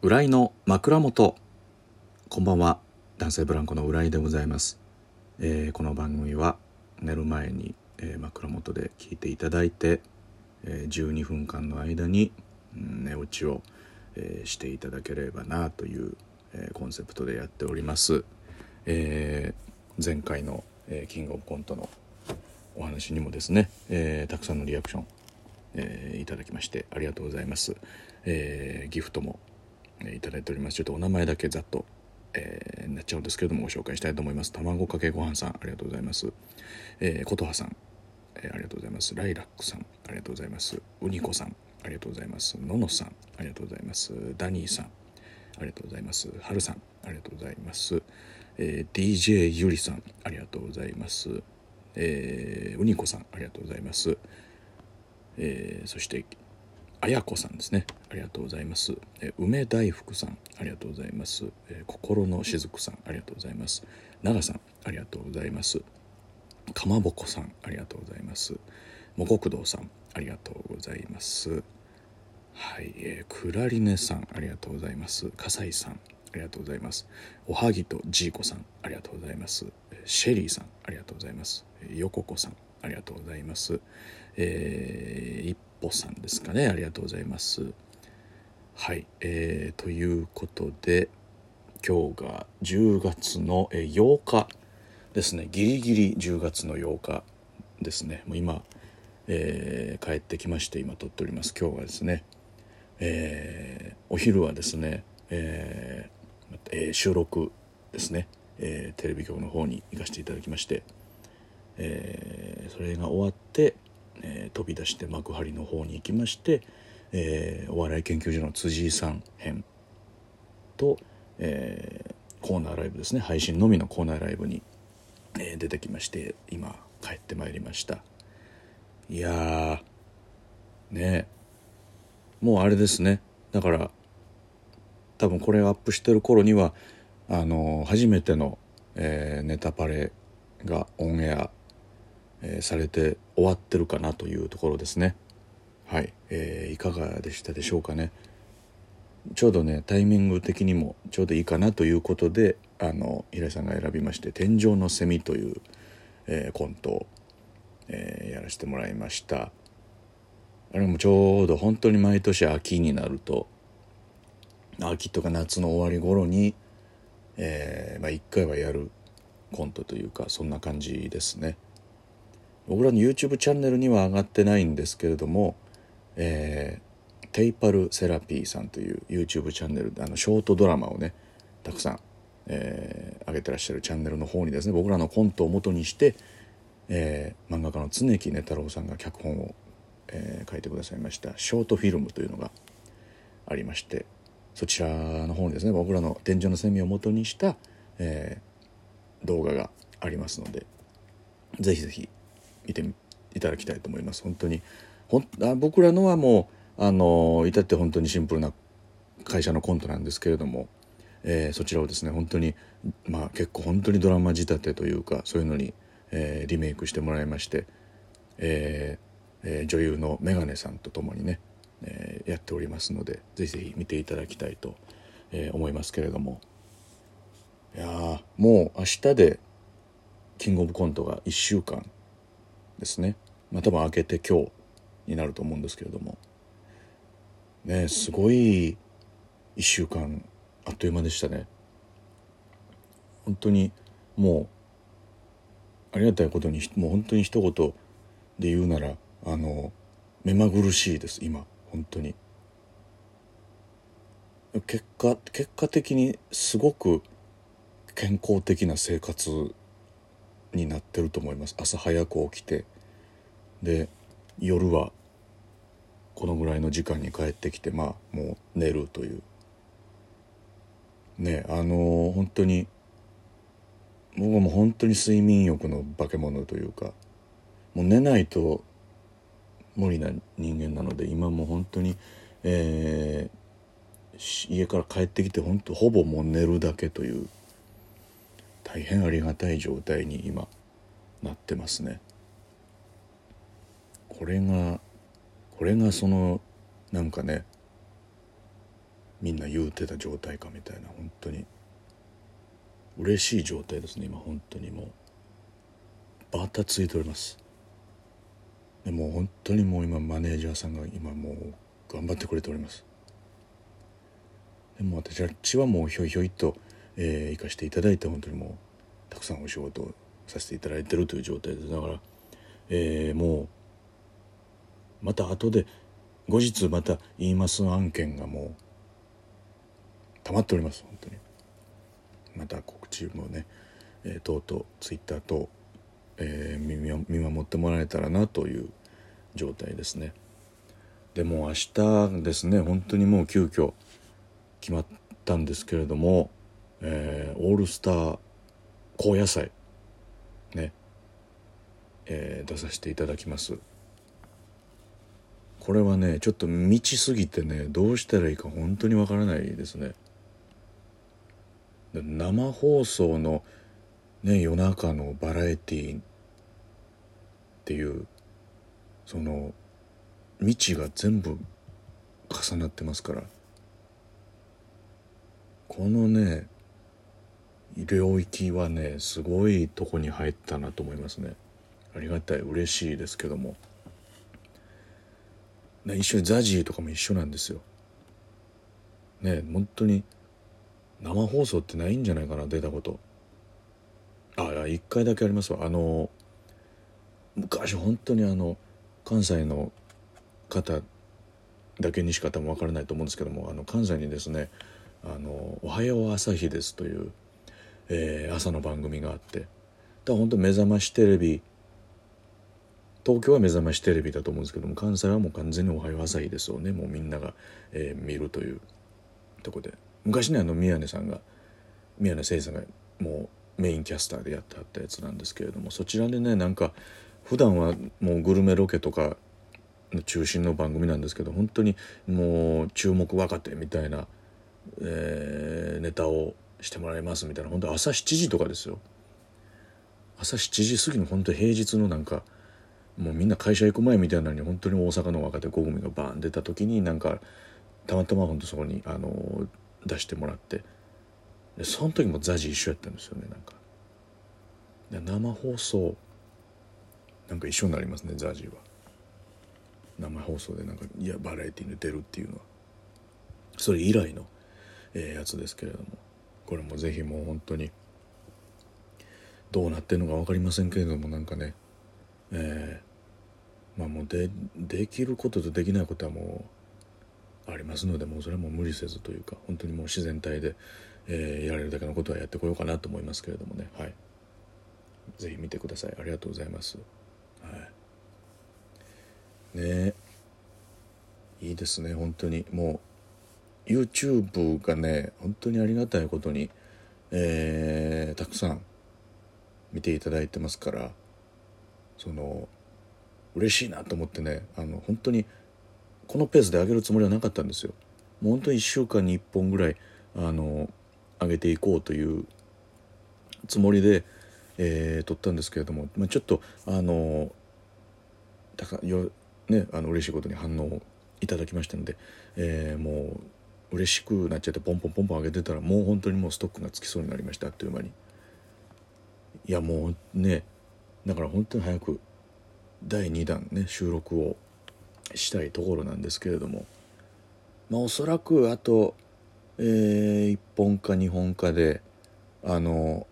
浦井の枕元。こんばんは。男性ブランコの浦井でございます、えーこの番組は寝る前に、えー枕元で聞いていただいて、えー12分間の間に、うん寝落ちを、えーしていただければなという、えーコンセプトでやっております、えー前回の、えーキングオブコントのお話にもですね、えーたくさんのリアクションえーいただきましてありがとうございます、えーギフトも、いただいております。ちょっとお名前だけざっと、えーなっちゃうんですけれどもご紹介したいと思います。卵かけご飯さんありがとうございます、えー、琴葉さん、えーありがとうございます。ライラックさんありがとうございます。ウニコさんありがとうございます。ののさんありがとうございます。ダニーさんありがとうございます。はるさんありがとうございます、えー DJ ゆりさんありがとうございます。えー、うにこさんありがとうございます。えーそしてあやこさんですね。ありがとうございます、え梅大福さんありがとうございます、え心のしずくさんありがとうございます。長さんありがとうございます。かまぼこさんありがとうございます。もこくどうさんありがとうございます。はい、えークラリネさんありがとうございます。笠井さんありがとうございます。おはぎとジーコさんありがとうございます。シェリーさんありがとうございます。えーよここさんありがとうございます。えー、一歩さんですかね。ありがとうございます。はい、えーということで今日が10月の8日ですね。ギリギリ10月の8日ですね。もう今、えー帰ってきまして今撮っております。今日はですねえーお昼はですね、えー収録ですね、えテレビ局の方に行かせていただきまして、えそれが終わって、えー飛び出して幕張の方に行きまして、えーお笑い研究所の辻井さん編と、えーコーナーライブですね。配信のみのコーナーライブに、えー出てきまして今帰ってまいりました。いやねもうあれですね。だから多分これアップしてる頃にはあの初めての、えーネタパレがオンエア、えーされて終わってるかなというところですね。はい、えーいかがでしたでしょうかね。ちょうどねタイミング的にもちょうどいいかなということであの平井さんが選びまして「天井のセミ」という、えーコントを、えーやらせてもらいました。あれもちょうど本当に毎年秋になると秋とか夏の終わり頃に、えーまあ、1回はやるコントというかそんな感じですね。僕らの YouTube チャンネルには上がってないんですけれども、えーテイパルセラピーさんという YouTube チャンネルであのショートドラマをねたくさん、えー上げてらっしゃるチャンネルの方にですね僕らのコントを元にして、えー漫画家の常木根太郎さんが脚本を、えー書いてくださいましたショートフィルムというのがありましてそちらの方にですね僕らの天井のセミを元にした、えー動画がありますのでぜひぜひ見ていただきたいと思います。本当に。ほんあ僕らのはもうあの至って本当にシンプルな会社のコントなんですけれども、えーそちらをですね本当にまあ結構本当にドラマ仕立てというかそういうのに、えーリメイクしてもらいまして、えーえー女優のメガネさんと共にね、えーやっておりますのでぜひぜひ見ていただきたいと、えー思いますけれども。いやもう明日でキングオブコントが1週間ですね。まあ多分明けて今日になると思うんですけれども。ねすごい1週間あっという間でしたね。本当にもうありがたいことにもう本当に一言で言うならあの目まぐるしいです今本当に。結果結果的にすごく健康的な生活になってると思います。朝早く起きて。で夜はこのぐらいの時間に帰ってきてまあもう寝るという。ねあの本当に僕はもう本当に睡眠欲の化け物というかもう寝ないと無理な人間なので今もう本当に、えー家から帰ってきて本当ほぼもう寝るだけという。大変ありがたい状態に今なってますね。これがこれがそのなんかねみんな言うてた状態かみたいな本当に。嬉しい状態ですね今本当に。もうバタついております。でも本当にもう今マネージャーさんが今もう頑張ってくれております。でも私あっちはもうひょいひょいと、えー、行かせていただいて本当にもうたくさんお仕事をさせていただいてるという状態でだから、えー、もうまた後で後日また言います案件がもう溜まっております本当にまた告知もね、えー、とうとうツイッターと、えー、見守ってもらえたらなという状態ですね。でも明日ですね本当にもう急遽決まったんですけれども、えー、オールスター高野菜ね、えー、出させていただきます。これはねちょっと未知すぎてねどうしたらいいか本当にわからないですね。生放送の、ね、夜中のバラエティーっていうその未知が全部重なってますから。このね領域はねすごいとこに入ったなと思いますね。ありがたい。嬉しいですけども、ね、一緒にザジーとかも一緒なんですよ。ね本当に生放送ってないんじゃないかな出たこと。あいや1回だけありますわ。あの昔本当にあの関西の方だけにしか多分分からないと思うんですけどもあの関西にですね「あのおはよう朝日です」という、えー、朝の番組があって。だから本当目覚ましテレビ東京は目覚ましテレビだと思うんですけども関西はもう完全に「おはよう朝日です」をね。もうみんなが、えー、見るというとこで。昔ねあの宮根さんが宮根誠司さんがもうメインキャスターでやってはったやつなんですけれどもそちらでねなんか普段はもうグルメロケとかの中心の番組なんですけど本当にもう注目若手みたいな、えー、ネタをしてもらいますみたいな。本当朝7時とかですよ。朝7時過ぎの本当平日のなんかもうみんな会社行く前みたいなのに本当に大阪の若手5組がバーン出た時になんかたまたま本当そこにあの出してもらって。でその時もザジ一緒やったんですよねなんか。で生放送なんか一緒になりますねザジは。生放送でなんかいやバラエティーに出るっていうのは。それ以来の、えー、やつですけれども。これもぜひもう本当にどうなってるのか分かりませんけれどもなんかねえー、まあもうでできることとできないことはもうありますのでもうそれはもう無理せずというか本当にもう自然体で、えー、やれるだけのことはやってこようかなと思いますけれどもね。はい。是非見てください。ありがとうございます。はい。ねいいですね。本当に。もう YouTube がね本当にありがたいことに、えー、たくさん見ていただいてますからその嬉しいなと思ってねあの本当にこのペースで上げるつもりはなかったんですよ。もう本当に1週間に1本ぐらいあの上げていこうというつもりで、えー、撮ったんですけれども、まあ、ちょっとあのたかよ、ね、あの嬉しいことに反応をいただきましたので、えー、もう嬉しくなっちゃってポンポンポンポン上げてたらもう本当にもうストックがつきそうになりましたあっという間に。いやもうねだから本当に早く第2弾ね収録をしたいところなんですけれども。まあおそらくあと、えー、1本か2本かであの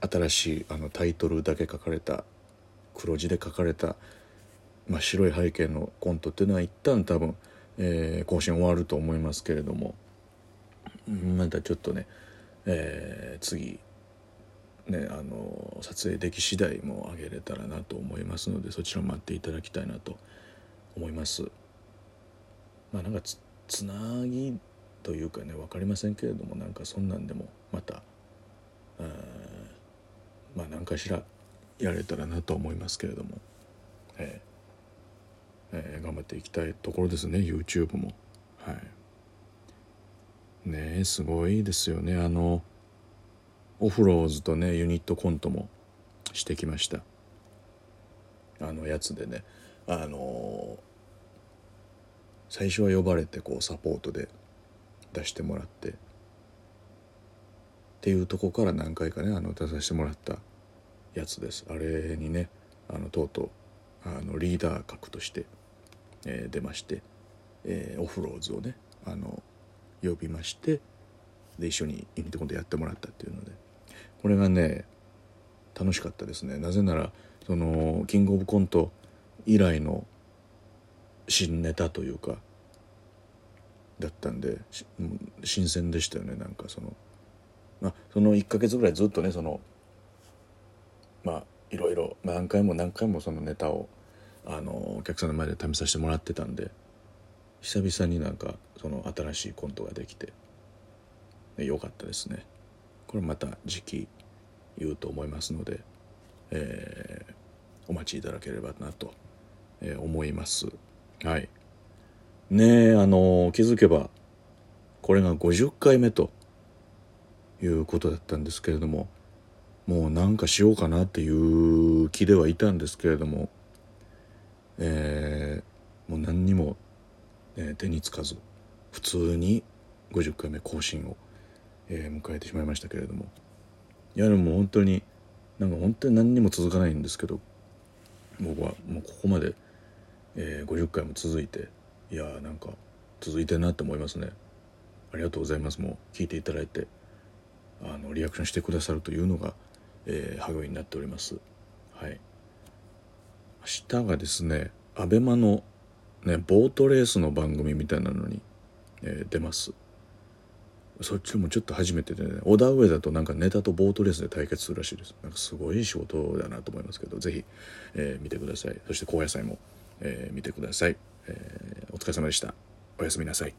新しいあのタイトルだけ書かれた黒字で書かれた、まあ、白い背景のコントっていうのは一旦多分、えー、更新終わると思いますけれども。またちょっとね、えー、次ね、あの撮影でき次第も上げれたらなと思いますのでそちらも待っていただきたいなと思います。まあなんかつつなぎというかね分かりませんけれどもなんかそんなんでもまたまあ何かしらやれたらなと思いますけれども、えー。えー、頑張っていきたいところですね YouTube も。はい。ねすごいですよね。あのオフローズとねユニットコントもしてきました。あのやつでね。あの最初は呼ばれてこうサポートで出してもらってっていうとこから何回かねあの出させてもらったやつです。あれにねあのとうとうあのリーダー格として、えー、出まして、えー、オフローズをねあの呼びましてで一緒にユニットコントやってもらったっていうので。これがね楽しかったですね。なぜならそのキングオブコント以来の新ネタというかだったんで新鮮でしたよね。なんかそのまあその1ヶ月ぐらいずっとねそのまあいろいろ何回も何回もそのネタをあのお客さんの前で試させてもらってたんで久々になんかその新しいコントができて良かったですね。これまた時期言うと思いますので、えー、お待ちいただければなと、えー、思います。はい。ねえあの気づけばこれが50回目ということだったんですけれどももうなんかしようかなっていう気ではいたんですけれども、えー、もう何にも、えー、手につかず普通に50回目更新を、えー、迎えてしまいましたけれども。いやでも本当になんか本当に何にも続かないんですけど僕はもうここまで、えー、50回も続いていやーなんか続いてるなって思いますね。ありがとうございます。もう聞いていただいてあのリアクションしてくださるというのがえー、励みになっております。はい。明日がですね abema のねボートレースの番組みたいなのに、えー、出ます。そっちもちょっと初めてでね小田上だとなんかネタとボートレースで対決するらしいです。なんかすごい仕事だなと思いますけど是非、えー、見てください。そして高野菜も、えー、見てください、えー、お疲れ様でした。おやすみなさい。